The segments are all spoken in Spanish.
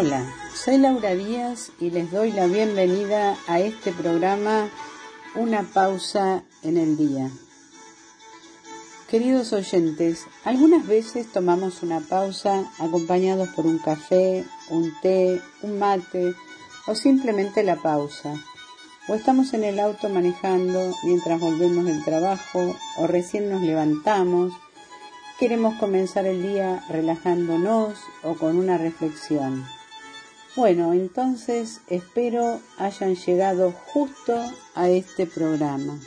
Hola, soy Laura Díaz y les doy la bienvenida a este programa Una pausa en el día. Queridos oyentes, algunas veces tomamos una pausa acompañados por un café, un té, un mate o simplemente la pausa. O estamos en el auto manejando mientras volvemos del trabajo o recién nos levantamos. Queremos comenzar el día relajándonos o con una reflexión. Bueno, entonces espero hayan llegado justo a este programa.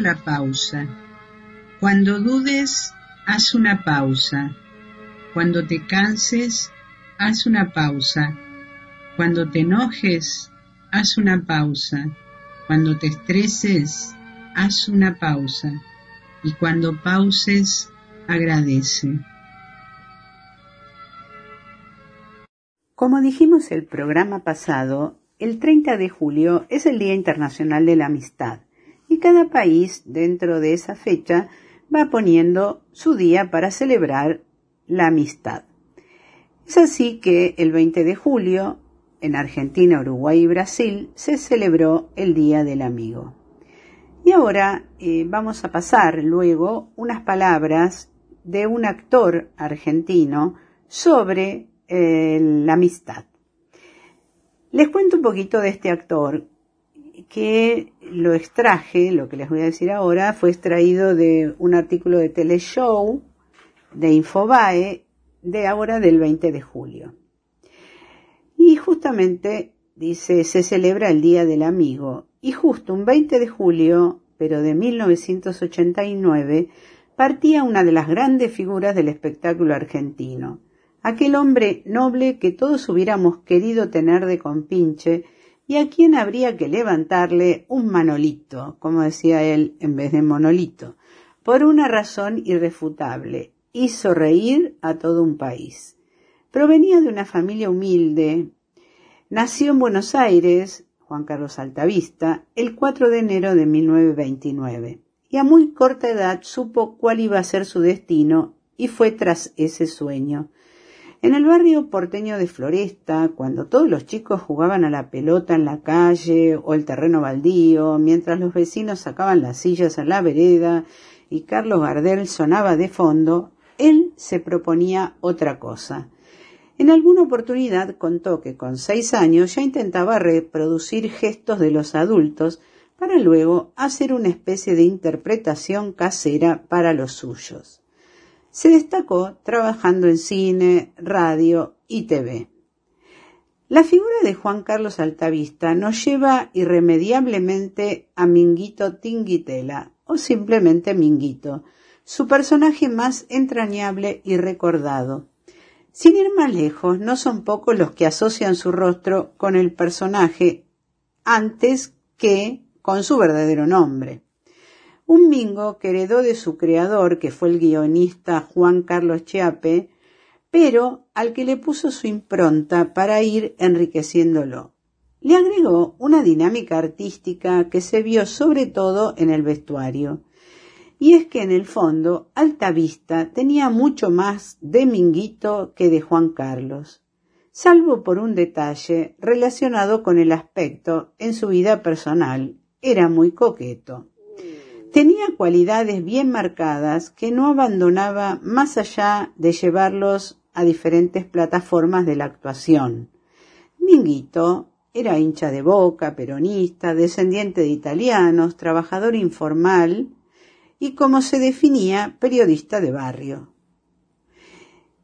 La pausa. Cuando dudes, haz una pausa. Cuando te canses, haz una pausa. Cuando te enojes, haz una pausa. Cuando te estreses, haz una pausa. Y cuando pauses, agradece. Como dijimos el programa pasado, el 30 de julio es el Día Internacional de la Amistad y cada país dentro de esa fecha va poniendo su día para celebrar la amistad. Es así que el 20 de julio, en Argentina, Uruguay y Brasil, se celebró el Día del Amigo. Y ahora eh, vamos a pasar luego unas palabras de un actor argentino sobre eh, la amistad. Les cuento un poquito de este actor que lo extraje, lo que les voy a decir ahora, fue extraído de un artículo de Teleshow de Infobae de ahora del 20 de julio. Y justamente dice, se celebra el Día del Amigo. Y justo un 20 de julio, pero de 1989, partía una de las grandes figuras del espectáculo argentino. Aquel hombre noble que todos hubiéramos querido tener de compinche y a quien habría que levantarle un manolito, como decía él, en vez de monolito, por una razón irrefutable. Hizo reír a todo un país. Provenía de una familia humilde. Nació en Buenos Aires, Juan Carlos Altavista, el 4 de enero de 1929, y a muy corta edad supo cuál iba a ser su destino y fue tras ese sueño. En el barrio porteño de Floresta, cuando todos los chicos jugaban a la pelota en la calle o el terreno baldío, mientras los vecinos sacaban las sillas a la vereda y Carlos Gardel sonaba de fondo, él se proponía otra cosa. En alguna oportunidad contó que con seis años ya intentaba reproducir gestos de los adultos para luego hacer una especie de interpretación casera para los suyos. Se destacó trabajando en cine, radio y TV. La figura de Juan Carlos Altavista nos lleva irremediablemente a Minguito Tinguitela, o simplemente Minguito, su personaje más entrañable y recordado. Sin ir más lejos, no son pocos los que asocian su rostro con el personaje antes que con su verdadero nombre un mingo que heredó de su creador, que fue el guionista Juan Carlos Chiape, pero al que le puso su impronta para ir enriqueciéndolo. Le agregó una dinámica artística que se vio sobre todo en el vestuario. Y es que en el fondo Alta Vista tenía mucho más de Minguito que de Juan Carlos, salvo por un detalle relacionado con el aspecto en su vida personal. Era muy coqueto. Tenía cualidades bien marcadas que no abandonaba más allá de llevarlos a diferentes plataformas de la actuación. Minguito era hincha de boca, peronista, descendiente de italianos, trabajador informal y, como se definía, periodista de barrio.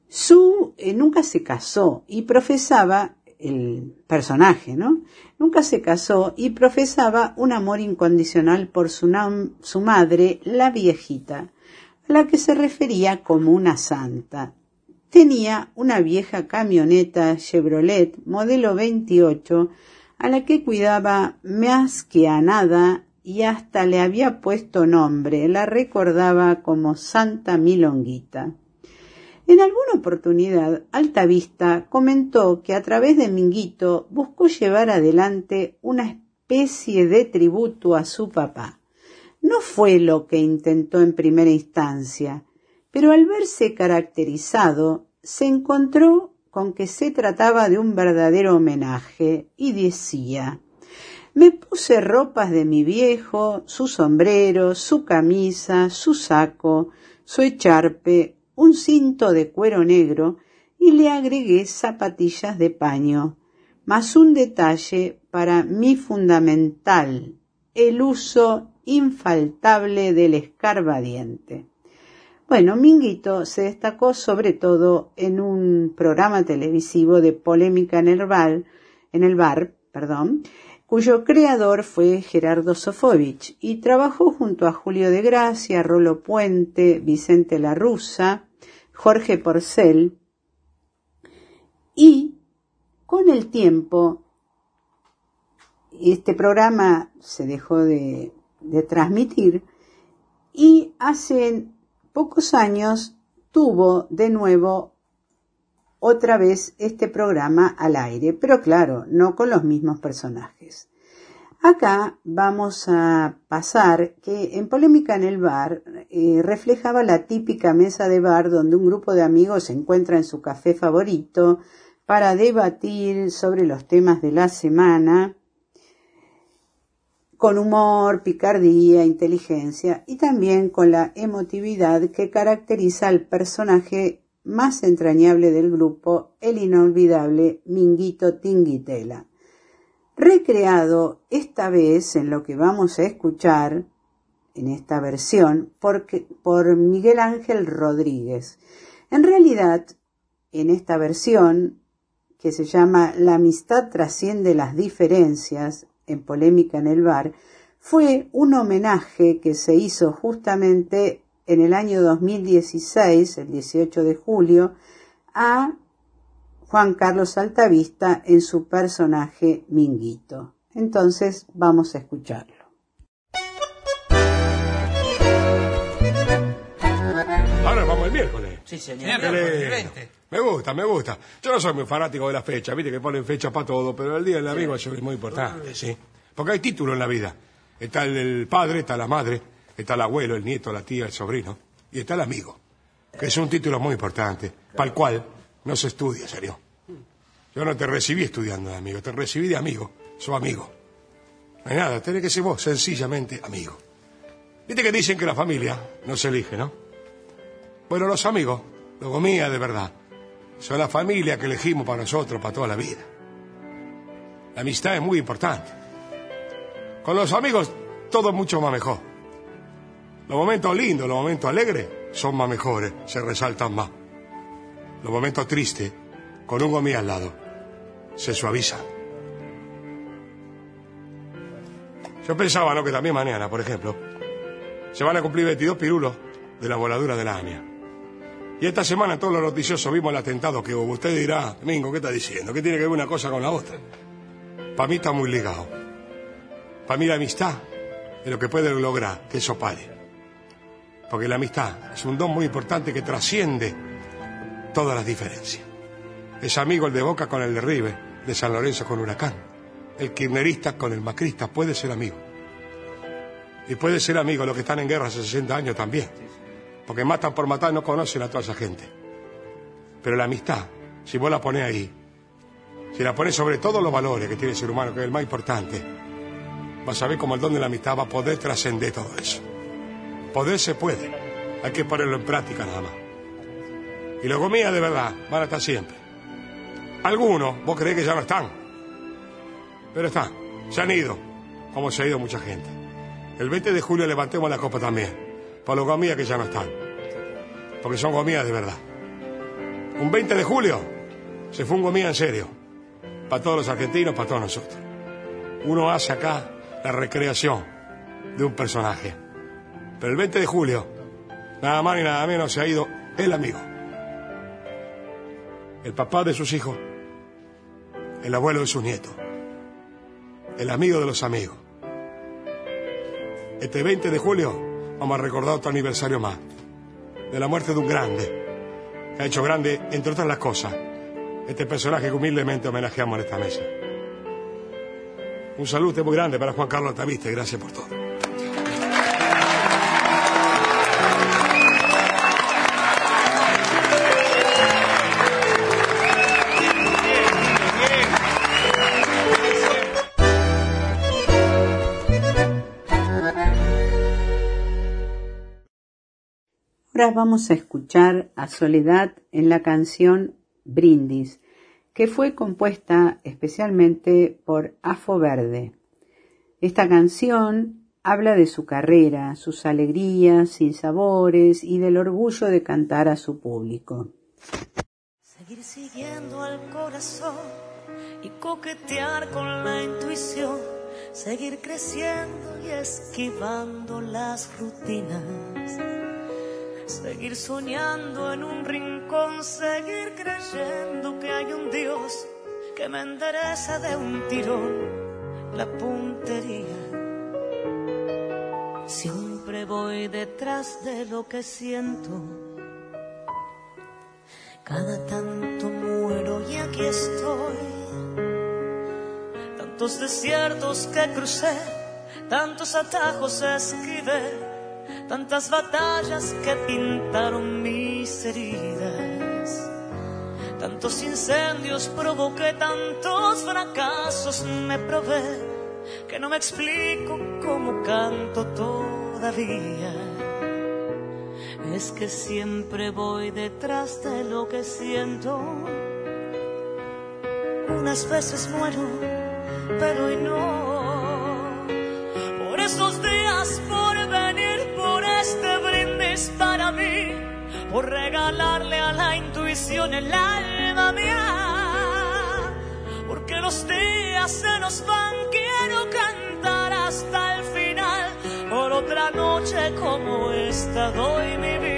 Su eh, nunca se casó y profesaba el personaje, ¿no? Nunca se casó y profesaba un amor incondicional por su, su madre, la viejita, a la que se refería como una santa. Tenía una vieja camioneta Chevrolet modelo 28 a la que cuidaba más que a nada y hasta le había puesto nombre, la recordaba como Santa Milonguita. En alguna oportunidad, Altavista comentó que a través de Minguito buscó llevar adelante una especie de tributo a su papá. No fue lo que intentó en primera instancia, pero al verse caracterizado, se encontró con que se trataba de un verdadero homenaje y decía me puse ropas de mi viejo, su sombrero, su camisa, su saco, su echarpe, un cinto de cuero negro y le agregué zapatillas de paño, más un detalle para mi fundamental, el uso infaltable del escarbadiente. Bueno, Minguito se destacó sobre todo en un programa televisivo de polémica en el bar, en el bar, perdón, cuyo creador fue Gerardo Sofovich y trabajó junto a Julio de Gracia, Rolo Puente, Vicente La Russa, Jorge Porcel, y con el tiempo este programa se dejó de, transmitir y hace pocos años tuvo de nuevo otra vez este programa al aire, pero claro, no con los mismos personajes. Acá vamos a pasar que en Polémica en el Bar eh, reflejaba la típica mesa de bar donde un grupo de amigos se encuentra en su café favorito para debatir sobre los temas de la semana con humor, picardía, inteligencia y también con la emotividad que caracteriza al personaje más entrañable del grupo, el inolvidable Minguito Tinguitela recreado esta vez en lo que vamos a escuchar en esta versión por Miguel Ángel Rodríguez. En realidad, en esta versión, que se llama La amistad trasciende las diferencias, en polémica en el bar, fue un homenaje que se hizo justamente en el año 2016, el 18 de julio, a Juan Carlos Altavista en su personaje Minguito. Entonces vamos a escucharlo. Ahora vamos el miércoles. Sí, señor. Me gusta, me gusta. Yo no soy muy fanático de la fecha, viste que ponen fecha para todo, pero el Día del Amigo es muy importante, sí. Porque hay título en la vida. Está el padre, está la madre, está el abuelo, el nieto, la tía, el sobrino, y está el amigo, que es un título muy importante, para el cual no se estudia, serio. Yo no te recibí estudiando de amigo, te recibí de amigo. Soy amigo. No hay nada, tenés que ser vos, sencillamente amigo. Viste que dicen que la familia no se elige, ¿no? Bueno, los amigos, luego mía de verdad, son la familia que elegimos para nosotros, para toda la vida. La amistad es muy importante. Con los amigos todo mucho más mejor. Los momentos lindos, los momentos alegres son más mejores, se resaltan más. Los momentos tristes, con un gomí al lado, se suaviza. Yo pensaba, ¿no?, que también mañana, por ejemplo, se van a cumplir 22 pirulos de la voladura de la AMIA. Y esta semana todos los noticiosos vimos el atentado que hubo. Usted dirá, Mingo, ¿qué está diciendo? ¿Qué tiene que ver una cosa con la otra? Para mí está muy ligado. Para mí la amistad es lo que puede lograr que eso pare. Porque la amistad es un don muy importante que trasciende todas las diferencias. Es amigo el de Boca con el de River, de San Lorenzo con Huracán. El kirchnerista con el macrista puede ser amigo. Y puede ser amigo los que están en guerra hace 60 años también. Porque matan por matar, no conocen a toda esa gente. Pero la amistad, si vos la pones ahí, si la pones sobre todos los valores que tiene el ser humano, que es el más importante, vas a ver cómo el don de la amistad va a poder trascender todo eso. Poder se puede. Hay que ponerlo en práctica nada más. Y los comías de verdad van a estar siempre. Algunos, vos creés que ya no están. Pero están. Se han ido. Como se ha ido mucha gente. El 20 de julio levantemos la copa también. Por los comías que ya no están. Porque son comidas de verdad. Un 20 de julio se fue un gomía en serio. Para todos los argentinos, para todos nosotros. Uno hace acá la recreación de un personaje. Pero el 20 de julio, nada más ni nada menos, se ha ido el amigo. El papá de sus hijos. El abuelo de sus nietos. El amigo de los amigos. Este 20 de julio vamos a recordar otro aniversario más. De la muerte de un grande. Que ha hecho grande, entre otras las cosas, este personaje que humildemente homenajeamos en esta mesa. Un saludo muy grande para Juan Carlos Altaviste. Gracias por todo. Vamos a escuchar a Soledad en la canción Brindis, que fue compuesta especialmente por Afo Verde. Esta canción habla de su carrera, sus alegrías, sinsabores y del orgullo de cantar a su público. Seguir siguiendo al corazón y coquetear con la intuición, seguir creciendo y esquivando las rutinas Seguir soñando en un rincón, seguir creyendo que hay un Dios que me endereza de un tirón la puntería. Siempre voy detrás de lo que siento. Cada tanto muero y aquí estoy. Tantos desiertos que crucé, tantos atajos esquivé tantas batallas que pintaron mis heridas, tantos incendios provoqué, tantos fracasos me probé, que no me explico cómo canto todavía. Es que siempre voy detrás de lo que siento. Unas veces muero, pero hoy no. Por esos días, brindis para mí, por regalarle a la intuición el alma mía. Porque los días se nos van, quiero cantar hasta el final, por otra noche como esta doy mi vida.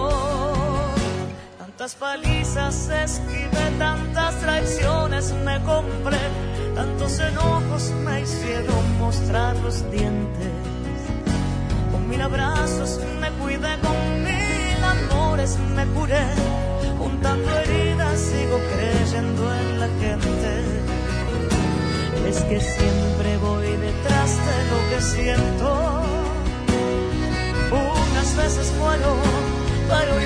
Tantas palizas esquivé, tantas traiciones me compré, tantos enojos me hicieron mostrar los dientes. Con mil abrazos me cuidé, con mil amores me curé, juntando heridas sigo creyendo en la gente. Es que siempre voy detrás de lo que siento. Unas veces muero, pero hoy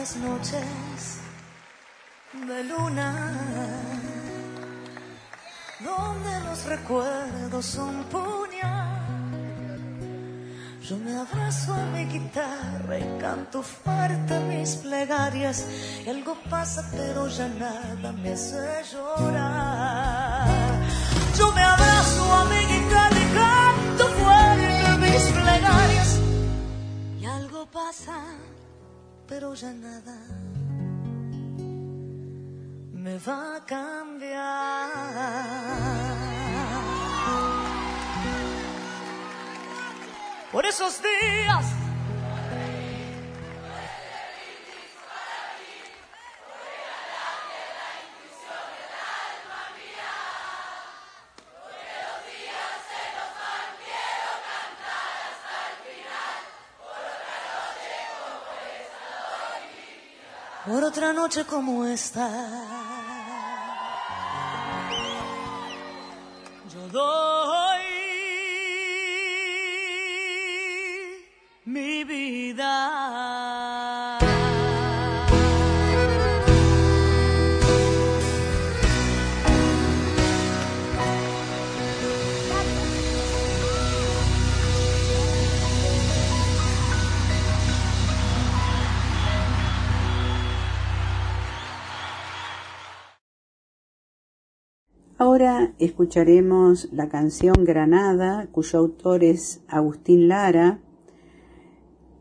noches de luna, donde los recuerdos son puñal, yo me abrazo a mi guitarra y canto fuerte mis plegarias. Algo pasa, pero ya nada me hace llorar. Yo me abrazo a mi guitarra y canto fuerte mis plegarias. Y algo pasa, pero ya nada me va a cambiar. Por esos días. Por otra noche como esta. Yo doy mi vida. Ahora escucharemos la canción Granada, cuyo autor es Agustín Lara.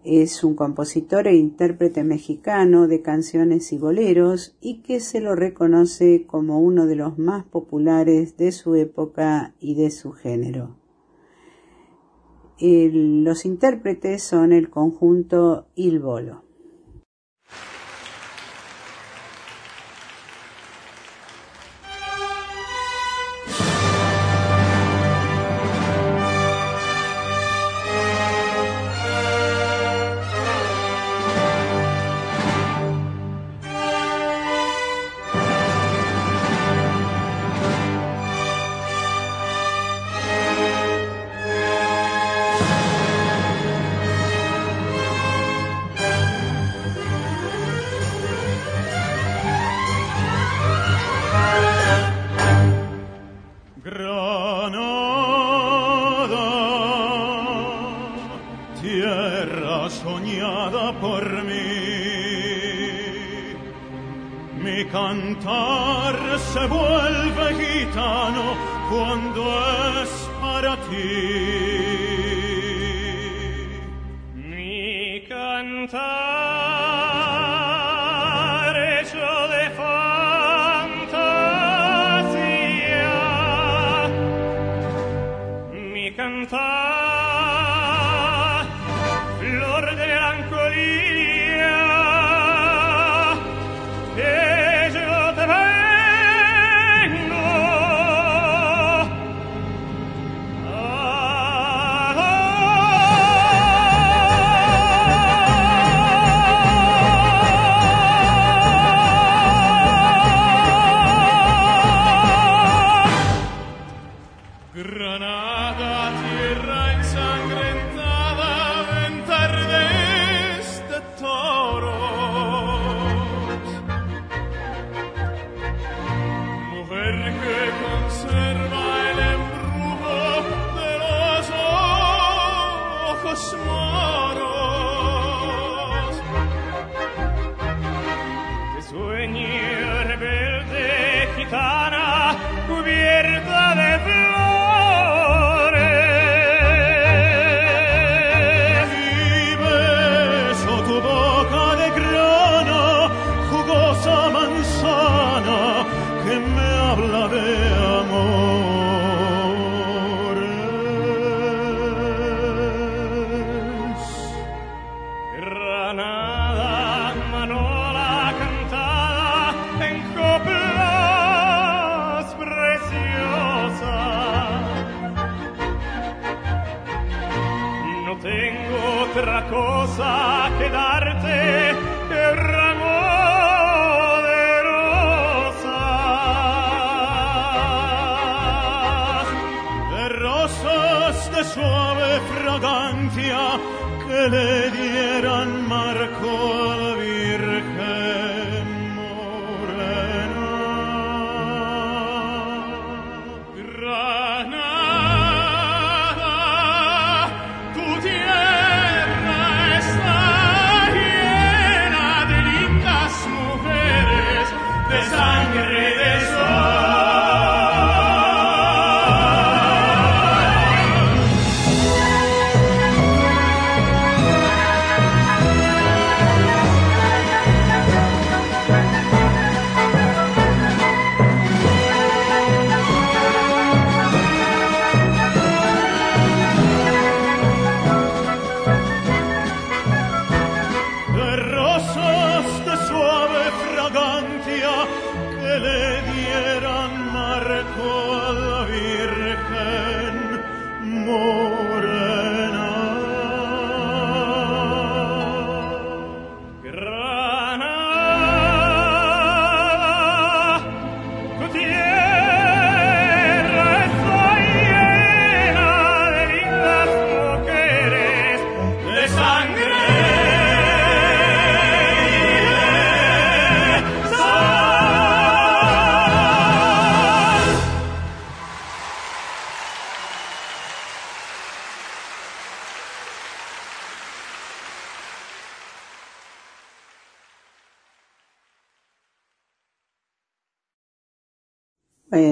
Es un compositor e intérprete mexicano de canciones y boleros y que se lo reconoce como uno de los más populares de su época y de su género. Los intérpretes son el conjunto Il Bolo.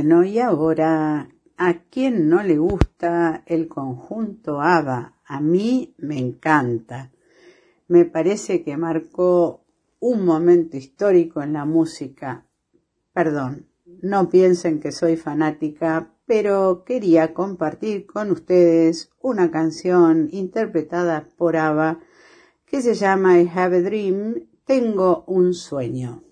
Bueno, y ahora, ¿a quién no le gusta el conjunto ABBA? A mí me encanta. Me parece que marcó un momento histórico en la música. Perdón, no piensen que soy fanática, pero quería compartir con ustedes una canción interpretada por ABBA que se llama I Have a Dream, Tengo un sueño.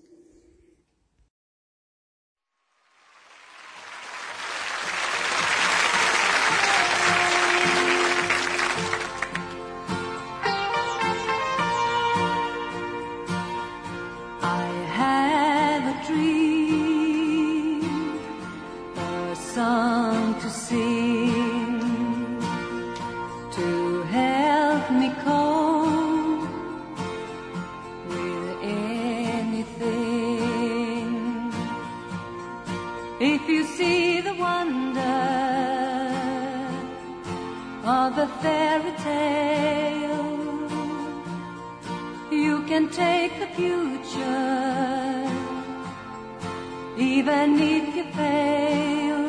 Can take the future, even if you fail.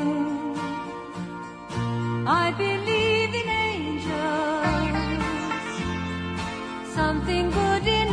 I believe in angels, something good in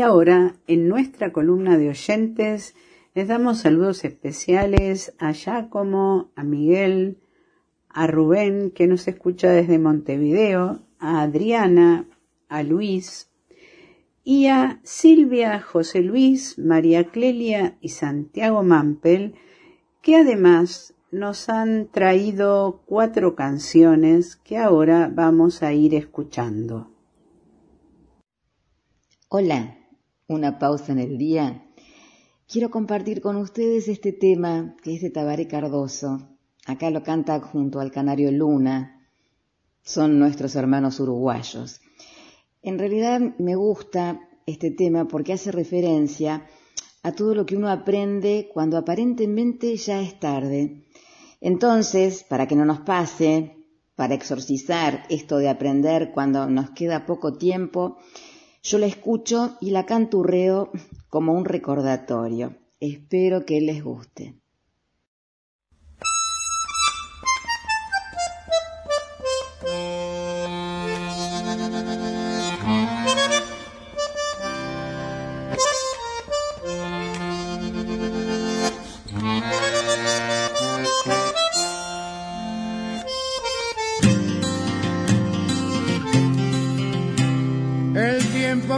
Y ahora, en nuestra columna de oyentes, les damos saludos especiales a Giacomo, a Miguel, a Rubén, que nos escucha desde Montevideo, a Adriana, a Luis, y a Silvia, José Luis, María Clelia y Santiago Mampel, que además nos han traído cuatro canciones que ahora vamos a ir escuchando. Hola, una pausa en el día. Quiero compartir con ustedes este tema que es de Tabaré Cardoso. Acá lo canta junto al canario Luna. Son nuestros hermanos uruguayos. En realidad me gusta este tema porque hace referencia a todo lo que uno aprende cuando aparentemente ya es tarde. Entonces, para que no nos pase, para exorcizar esto de aprender cuando nos queda poco tiempo, yo la escucho y la canturreo como un recordatorio. Espero que les guste.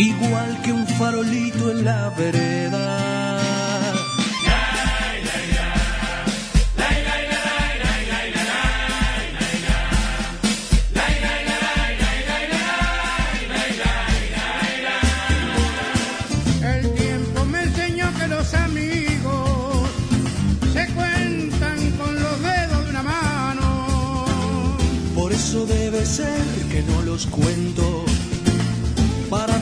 igual que un farolito en la vereda. El tiempo me enseñó que los amigos se cuentan con los dedos de una mano. Por eso debe ser que no los cuento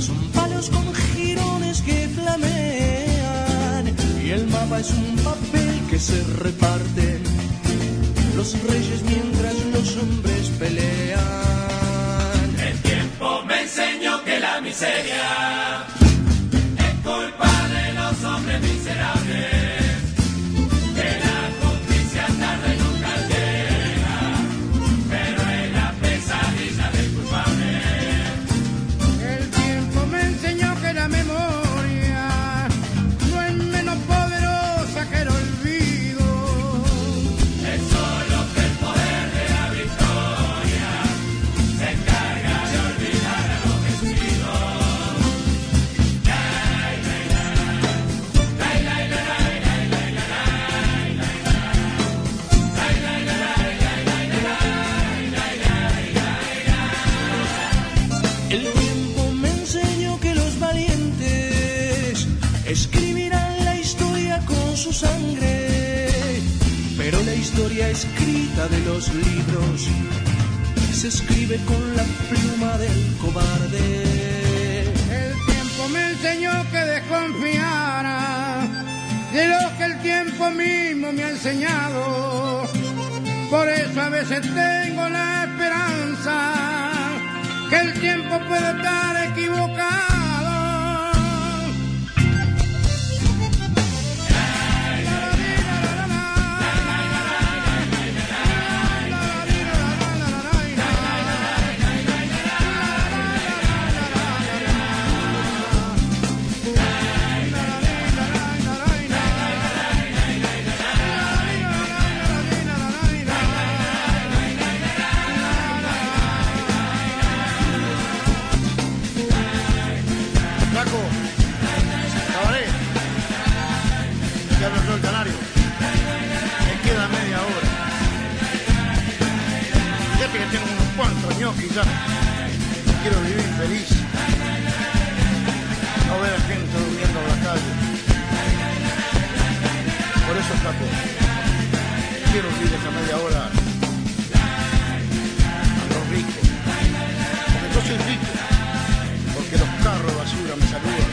Son palos con jirones que flamean. Y el mapa es un papel que se reparten los reyes mientras los hombres pelean. El tiempo me enseñó que la miseria escrita de los libros se escribe con la pluma del cobarde. El tiempo me enseñó que desconfiara de lo que el tiempo mismo me ha enseñado. Por eso a veces tengo la esperanza que el tiempo puede estar equivocado. Pastilla. Quiero vivir feliz. No ver a gente durmiendo en la calle. Por eso escapo. Quiero vivir esa media hora a los ricos. Porque yo soy rico. Porque los carros basura me saludan.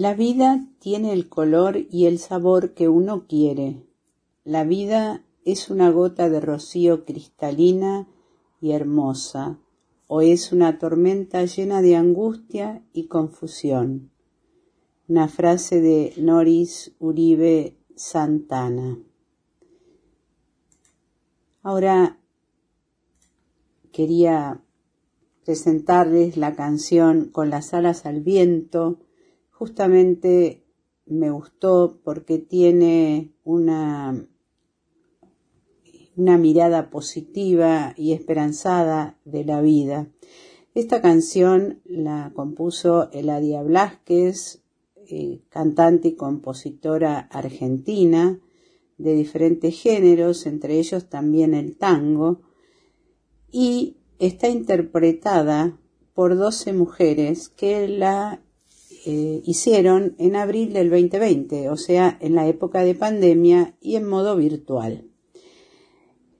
La vida tiene el color y el sabor que uno quiere. La vida es una gota de rocío cristalina y hermosa, o es una tormenta llena de angustia y confusión. Una frase de Noris Uribe Santana. Ahora quería presentarles la canción Con las alas al viento, justamente me gustó porque tiene una, una mirada positiva y esperanzada de la vida. Esta canción la compuso Eladia Blasquez, eh, cantante y compositora argentina de diferentes géneros, entre ellos también el tango, y está interpretada por 12 mujeres que la eh, hicieron en abril del 2020, o sea, en la época de pandemia y en modo virtual.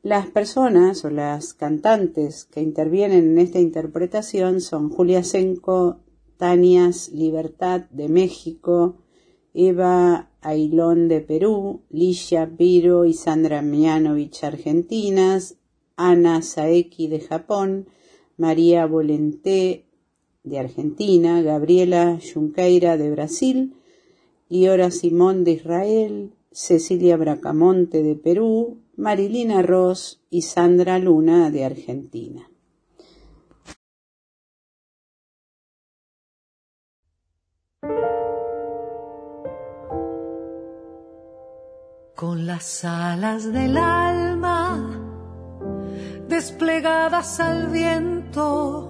Las personas o las cantantes que intervienen en esta interpretación son Julia Senko, Tanias Libertad de México, Eva Ailón de Perú, Licia Piro y Sandra Mianovich argentinas, Ana Saeki de Japón, María Volenté de Argentina, Gabriela Junqueira de Brasil, Liora Simón de Israel, Cecilia Bracamonte de Perú, Marilina Ross y Sandra Luna de Argentina. Con las alas del alma desplegadas al viento,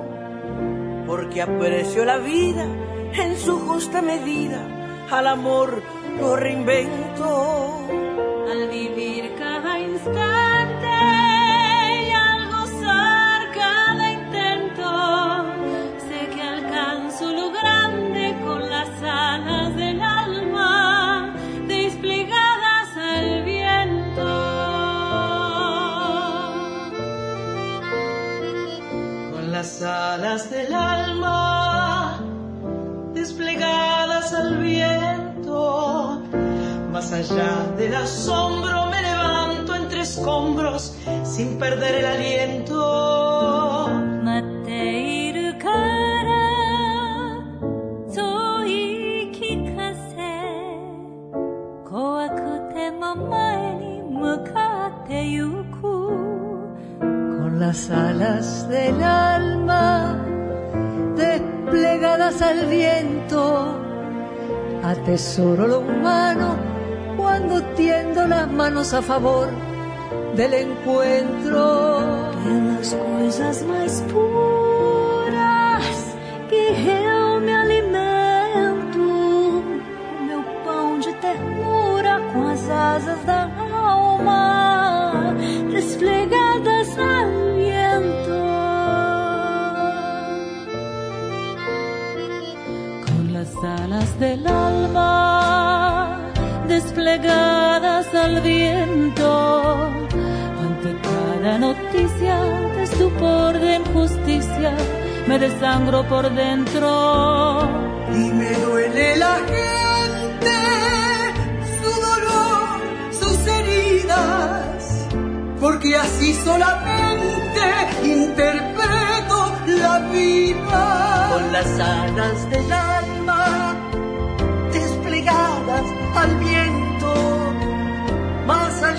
porque aprecio la vida en su justa medida, al amor lo reinvento. Al vivir cada instante y al gozar cada intento, sé que alcanzo lo grande con las alas del alma desplegadas al viento. Con las alas del alma allá del asombro me levanto entre escombros sin perder el aliento. Con las alas del alma desplegadas al viento, atesoro lo humano cuando tiendo las manos a favor del encuentro. En las coisas mais puras desplegadas al viento ante cada noticia de estupor de injusticia me desangro por dentro Y me duele la gente, su dolor, sus heridas, porque así solamente interpreto la vida. Con las alas del alma desplegadas al viento,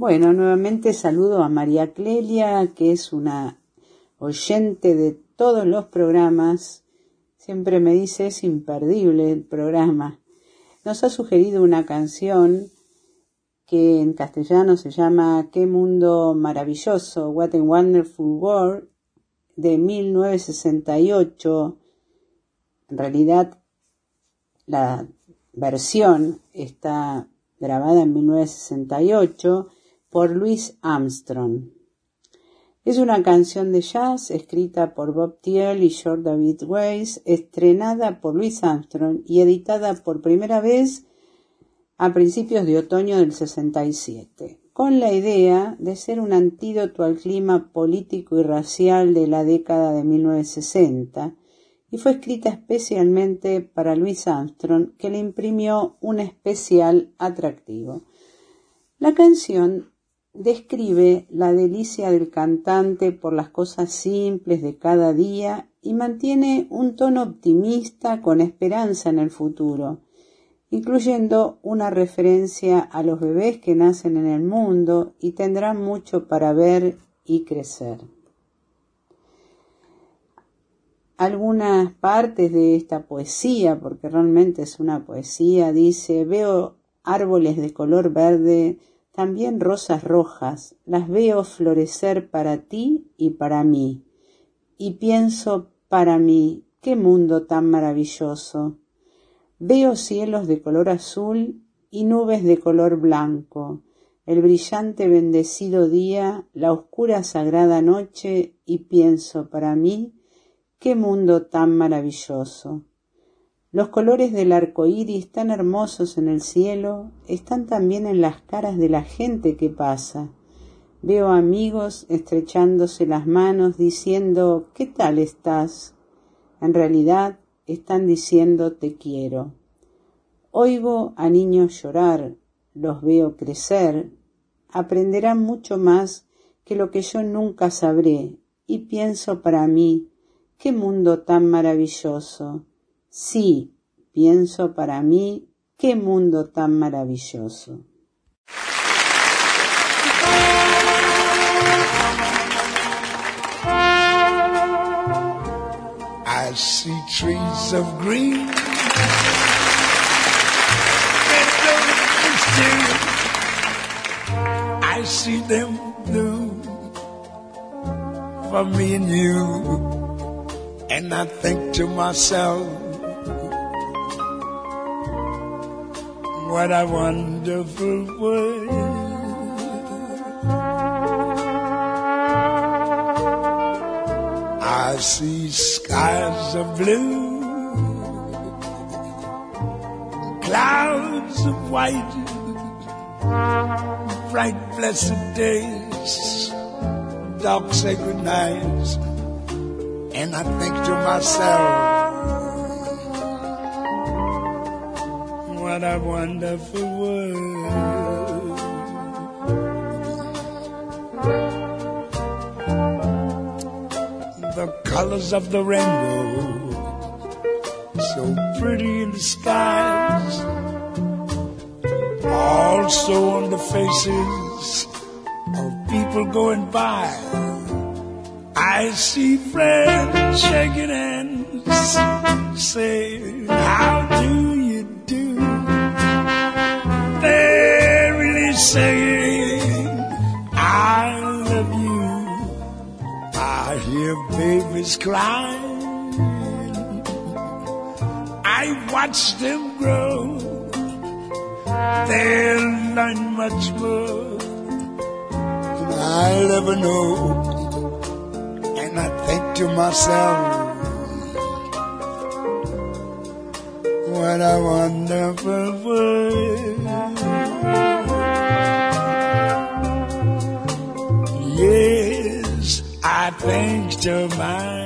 Bueno, nuevamente saludo a María Clelia, que es una oyente de todos los programas. Siempre me dice es imperdible el programa. Nos ha sugerido una canción que en castellano se llama Qué mundo maravilloso, What a Wonderful World, de 1968. En realidad, la versión está grabada en 1968 por Louis Armstrong. Es una canción de jazz escrita por Bob Thiel y George David Weiss, estrenada por Louis Armstrong y editada por primera vez a principios de otoño del 67, con la idea de ser un antídoto al clima político y racial de la década de 1960, y fue escrita especialmente para Louis Armstrong, que le imprimió un especial atractivo. La canción describe la delicia del cantante por las cosas simples de cada día y mantiene un tono optimista con esperanza en el futuro, incluyendo una referencia a los bebés que nacen en el mundo y tendrán mucho para ver y crecer. Algunas partes de esta poesía, porque realmente es una poesía, dice, veo árboles de color verde también rosas rojas, las veo florecer para ti y para mí. Y pienso para mí, qué mundo tan maravilloso. Veo cielos de color azul y nubes de color blanco, el brillante bendecido día, la oscura sagrada noche, y pienso para mí, qué mundo tan maravilloso. Los colores del arco iris tan hermosos en el cielo están también en las caras de la gente que pasa. Veo amigos estrechándose las manos diciendo ¿qué tal estás? En realidad están diciendo te quiero. Oigo a niños llorar, los veo crecer, aprenderán mucho más que lo que yo nunca sabré, y pienso para mí, qué mundo tan maravilloso Sí, pienso para mí, qué mundo tan maravilloso. I see trees of green. I see them blue for me and you. And I think to myself, What a wonderful world. I see skies of blue, clouds of white, bright blessed days, dark sacred nights, and I think to myself, what a wonderful world. The colors of the rainbow, so pretty in the skies, also on the faces of people going by. I see friends shaking hands, say, saying, I love you. I hear babies crying. I watch them grow. They'll learn much more than I'll ever know. And I think to myself, what a wonderful world. I think to myself,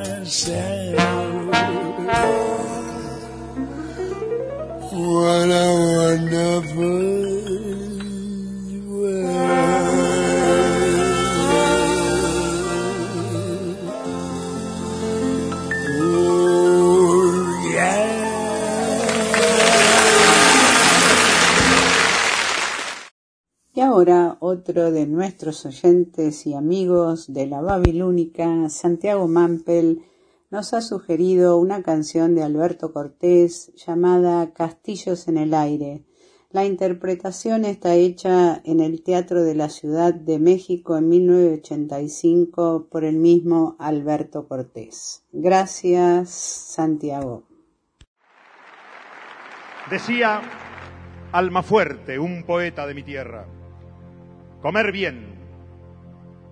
otro de nuestros oyentes y amigos de la Babilónica, Santiago Mampel, nos ha sugerido una canción de Alberto Cortés llamada Castillos en el Aire. La interpretación está hecha en el Teatro de la Ciudad de México en 1985 por el mismo Alberto Cortés. Gracias, Santiago. Decía Almafuerte, un poeta de mi tierra, comer bien,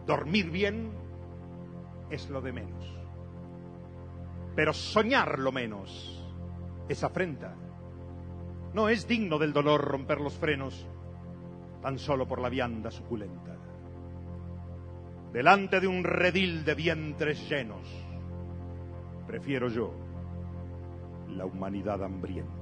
dormir bien es lo de menos. Pero soñar lo menos es afrenta. No es digno del dolor romper los frenos tan solo por la vianda suculenta. Delante de un redil de vientres llenos, prefiero yo la humanidad hambrienta.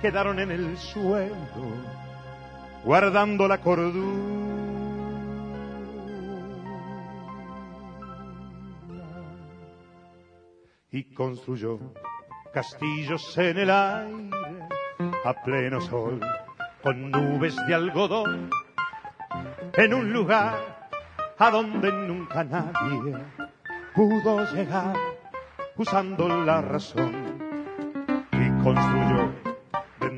quedaron en el suelo guardando la cordura y construyó castillos en el aire a pleno sol, con nubes de algodón, en un lugar a donde nunca nadie pudo llegar usando la razón. Y construyó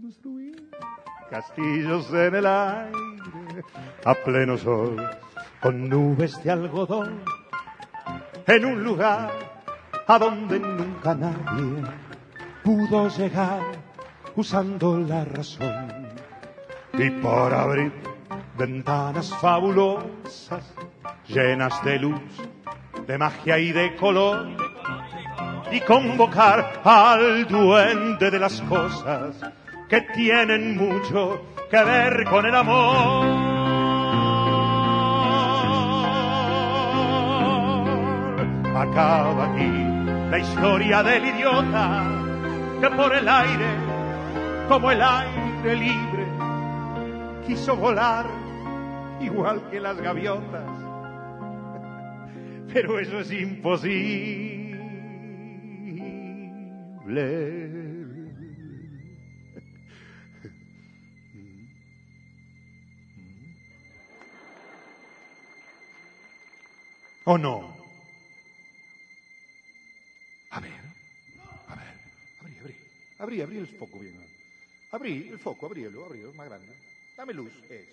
Construir castillos en el aire a pleno sol con nubes de algodón en un lugar a donde nunca nadie pudo llegar usando la razón. Y por abrir ventanas fabulosas llenas de luz, de magia y de color y convocar al duende de las cosas que tienen mucho que ver con el amor. Acaba aquí la historia del idiota que por el aire, como el aire libre, quiso volar igual que las gaviotas. pero eso es imposible. ¿O no? A ver, a ver, abrí, abrí, abrí, abrí el foco bien. Abrí el foco, abríelo, abríelo, más grande. Dame luz, eso.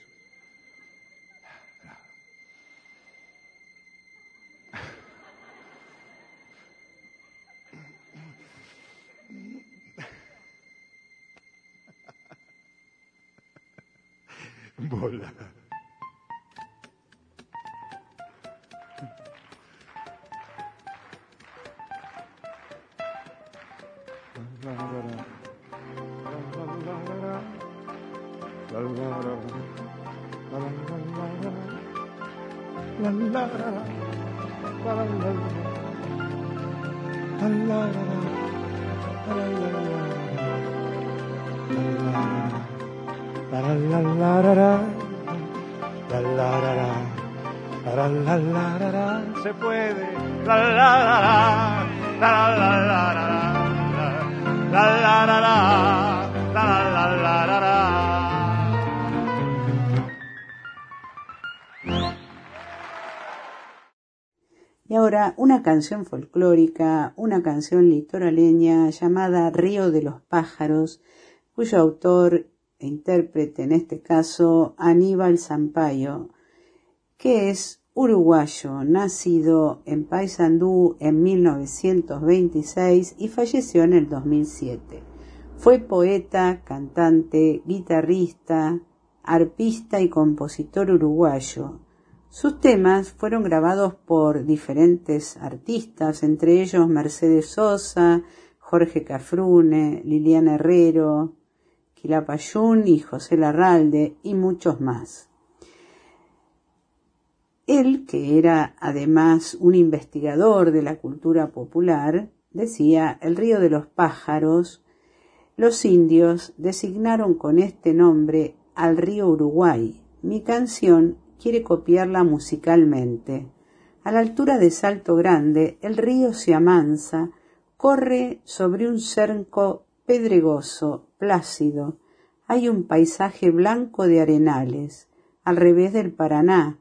Bola. la la la la la Una canción folclórica, una canción litoraleña llamada Río de los Pájaros, cuyo autor e intérprete en este caso Aníbal Zampayo, que es uruguayo, nacido en Paysandú en 1926 y falleció en el 2007. Fue poeta, cantante, guitarrista, arpista y compositor uruguayo. Sus temas fueron grabados por diferentes artistas, entre ellos Mercedes Sosa, Jorge Cafrune, Liliana Herrero, Quilapayún y José Larralde y muchos más. Él, que era además un investigador de la cultura popular, decía el río de los pájaros, los indios designaron con este nombre al río Uruguay. Mi canción quiere copiarla musicalmente. A la altura de Salto Grande, el río se amansa, corre sobre un cerco pedregoso, plácido. Hay un paisaje blanco de arenales, al revés del Paraná,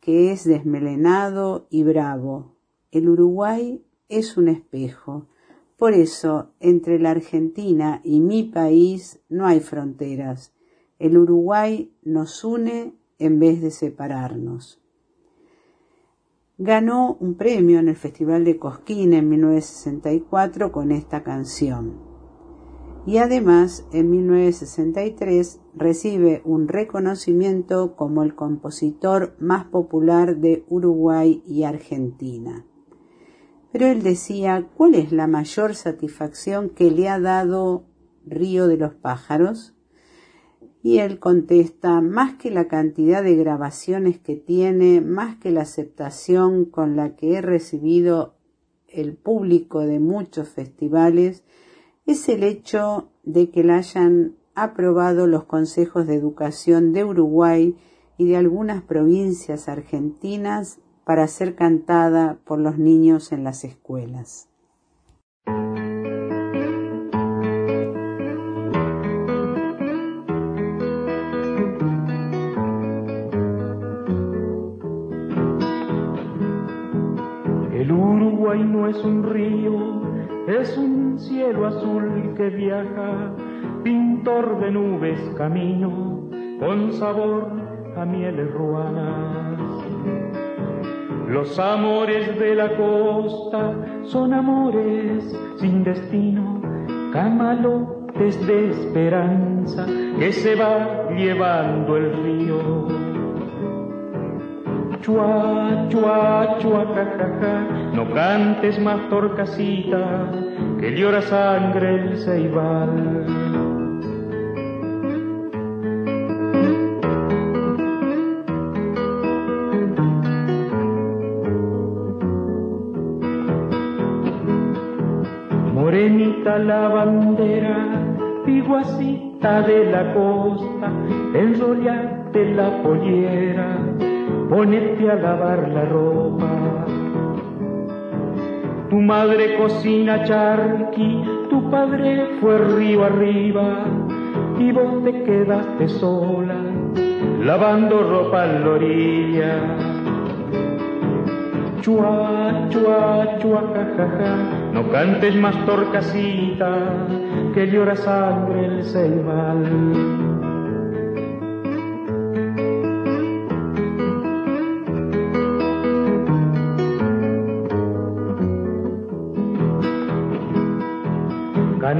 que es desmelenado y bravo. El Uruguay es un espejo. Por eso, entre la Argentina y mi país no hay fronteras. El Uruguay nos une en vez de separarnos. Ganó un premio en el Festival de Cosquín en 1964 con esta canción. Y además, en 1963 recibe un reconocimiento como el compositor más popular de Uruguay y Argentina. Pero él decía, ¿cuál es la mayor satisfacción que le ha dado Río de los Pájaros? Y él contesta, más que la cantidad de grabaciones que tiene, más que la aceptación con la que he recibido el público de muchos festivales, es el hecho de que la hayan aprobado los consejos de educación de Uruguay y de algunas provincias argentinas para ser cantada por los niños en las escuelas. Uruguay no es un río, es un cielo azul que viaja, pintor de nubes camino, con sabor a mieles ruanas. Los amores de la costa son amores sin destino, camalotes de esperanza que se va llevando el río. Chua, chua, chua, no cantes más torcasita, que llora sangre el ceibal. Morenita la bandera, piguacita de la costa, enrollate la pollera, ponete a lavar la ropa. Tu madre cocina charqui, tu padre fue río arriba y vos te quedaste sola lavando ropa en la orilla. Chua, chua, chua, jajaja, no cantes más torcasita, que llora sangre el ceibal.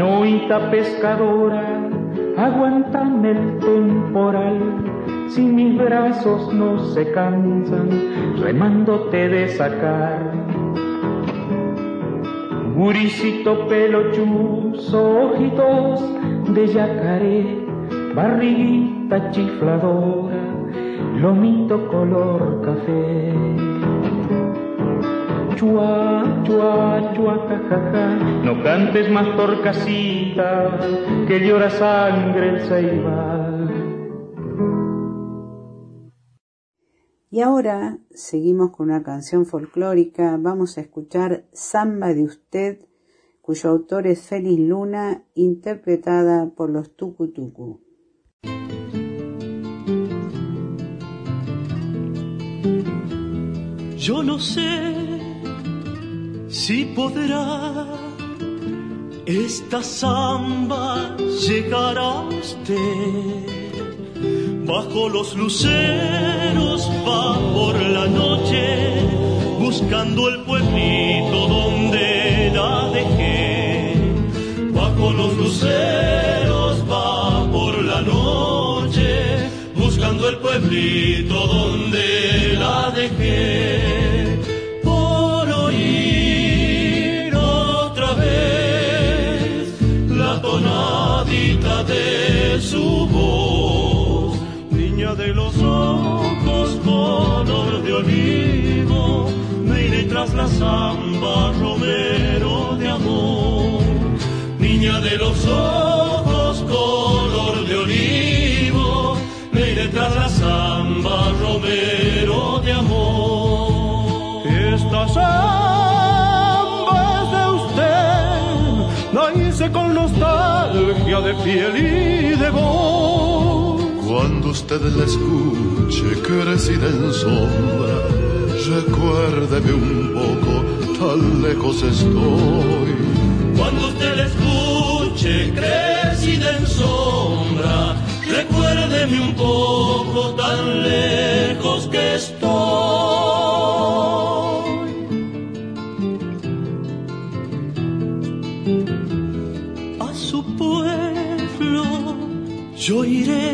Canoita pescadora, aguantan el temporal, si mis brazos no se cansan, remándote de sacar. Guricito pelochuzo, ojitos de yacaré, barriguita chifladora, lomito color café. Chua, chua, chua, jajaja, no cantes más torcasita, que llora sangre el ceibal. Y ahora seguimos con una canción folclórica. Vamos a escuchar Samba de Usted, cuyo autor es Félix Luna, interpretada por los Tucutucu. Yo no sé si podrá esta samba llegar a usted. Bajo los luceros va por la noche buscando el pueblito donde la dejé. Bajo los luceros va por la noche buscando el pueblito donde la dejé. Olivo, me iré tras la samba romero de amor, niña de los ojos color de olivo, me iré tras la samba romero de amor. Esta samba es de usted, la hice con nostalgia de piel y de voz. Cuando usted la escuche crecida en sombra, recuérdeme un poco, tan lejos estoy. Cuando usted la escuche crecida en sombra, recuérdeme un poco tan lejos que estoy. A su pueblo yo iré,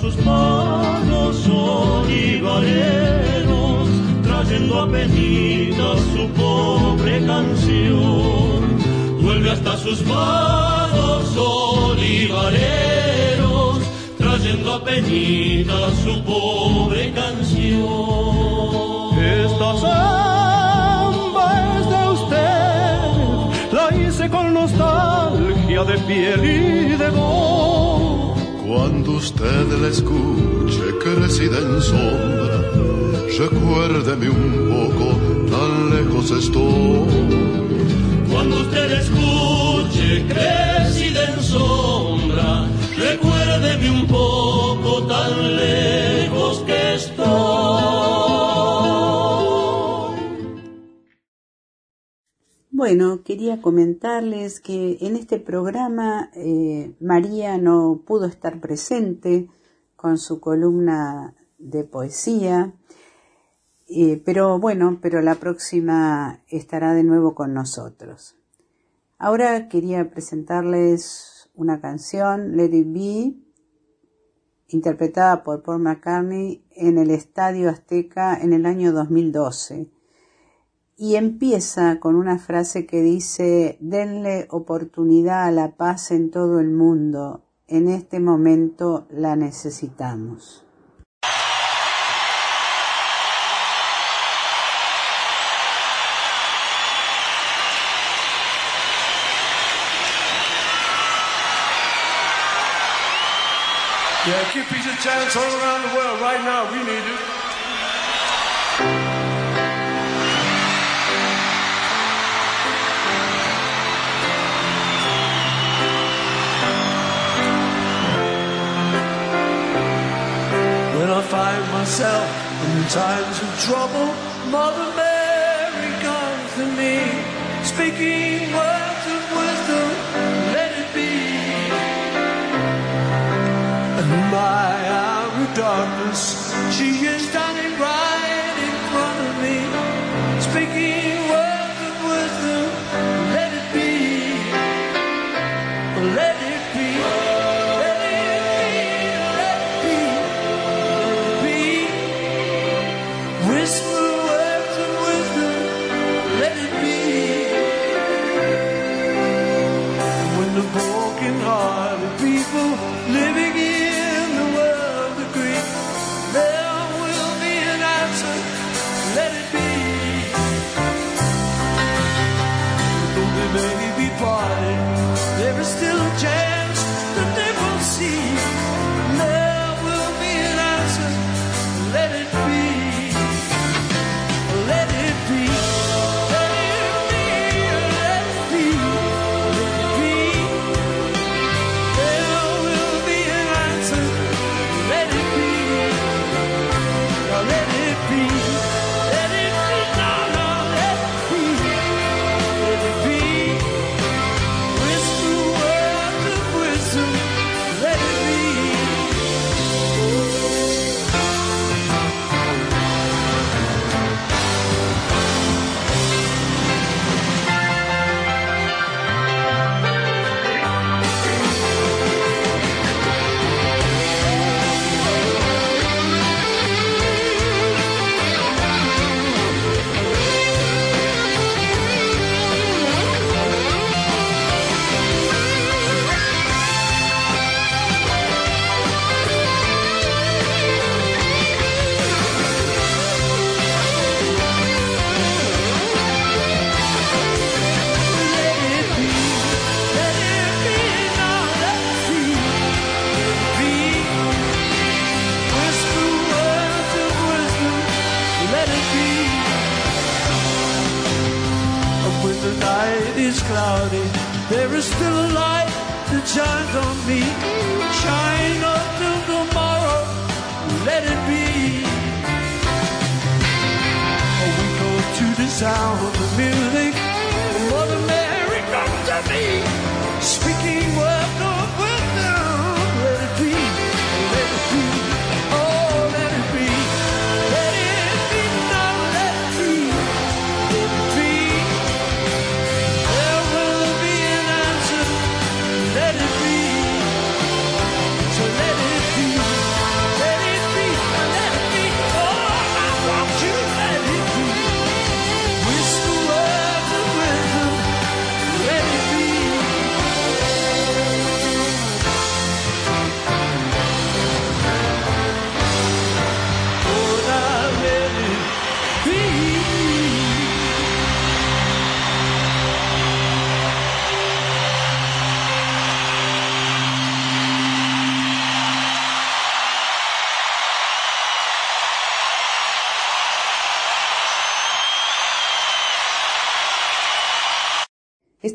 Sus manos olivareros, trayendo a penitas su pobre canción. Vuelve hasta sus manos olivareros, trayendo a penitas su pobre canción. Esta samba es de usted, la hice con nostalgia de piel y de voz. Cuando usted la escuche crecida en sombra, recuérdeme un poco, tan lejos estoy. Cuando usted escuche crecida en sombra, recuérdeme un poco tan lejos que estoy. Bueno, quería comentarles que en este programa eh, María no pudo estar presente con su columna de poesía, eh, pero bueno, pero la próxima estará de nuevo con nosotros. Ahora quería presentarles una canción, Let It Be, interpretada por Paul McCartney en el Estadio Azteca en el año 2012 y empieza con una frase que dice, denle oportunidad a la paz en todo el mundo, en este momento la necesitamos. Yeah, all around the world. Right now, we need it. herself in times of trouble. Mother Mary, comes to me, speaking words of wisdom, let it be. And my hour of darkness, she is dying.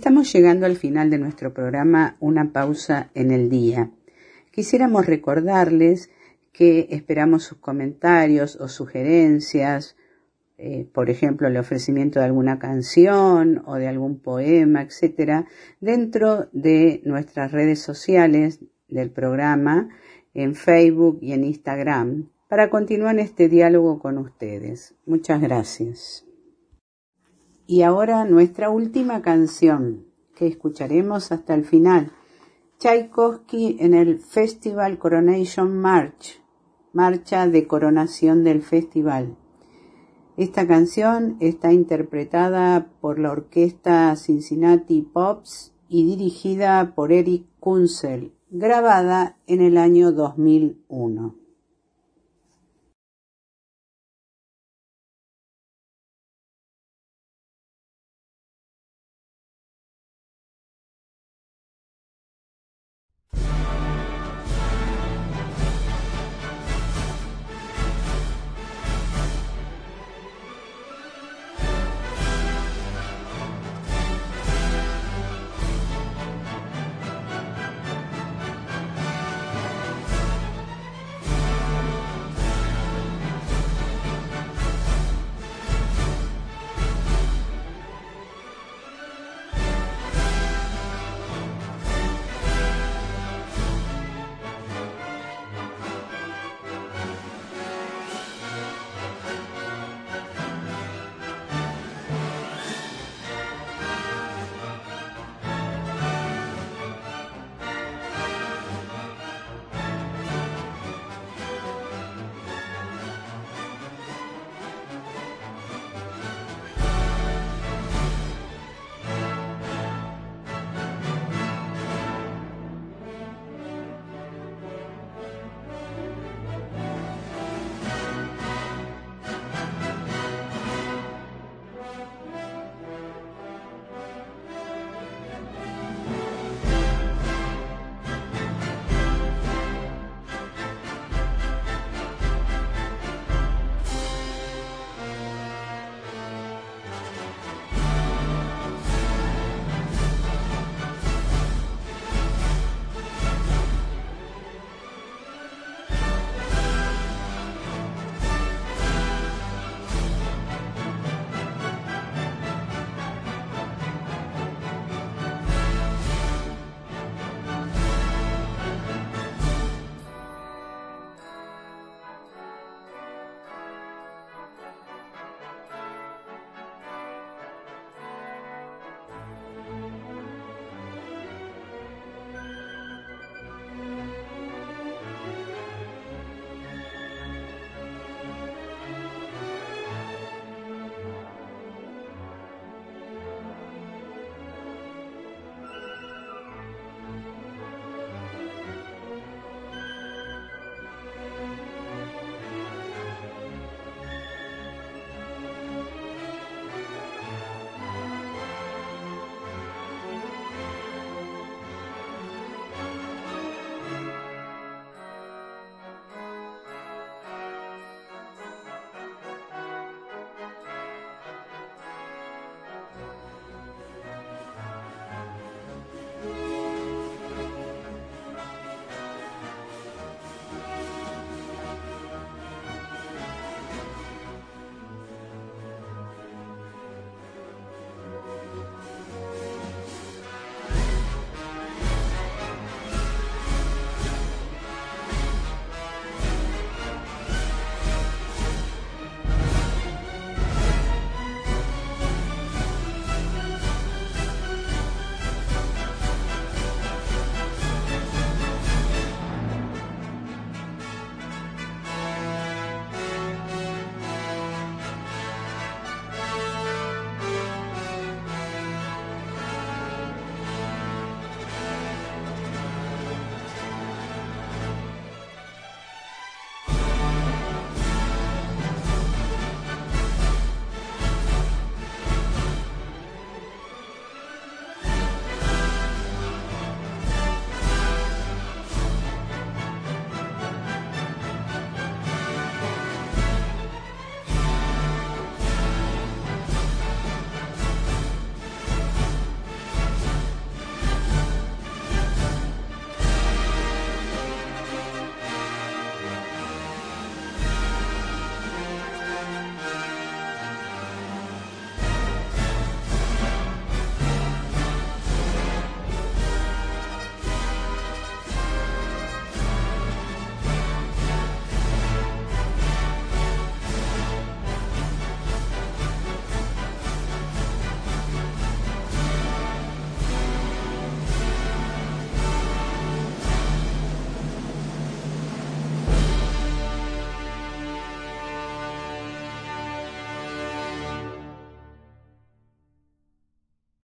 Estamos llegando al final de nuestro programa Una pausa en el día. Quisiéramos recordarles que esperamos sus comentarios o sugerencias, eh, por ejemplo, el ofrecimiento de alguna canción o de algún poema, etcétera, dentro de nuestras redes sociales del programa, en Facebook y en Instagram, para continuar este diálogo con ustedes. Muchas gracias. Y ahora nuestra última canción que escucharemos hasta el final. Tchaikovsky en el Festival Coronation March, marcha de coronación del festival. Esta canción está interpretada por la orquesta Cincinnati Pops y dirigida por Eric Kunzel, grabada en el año 2001.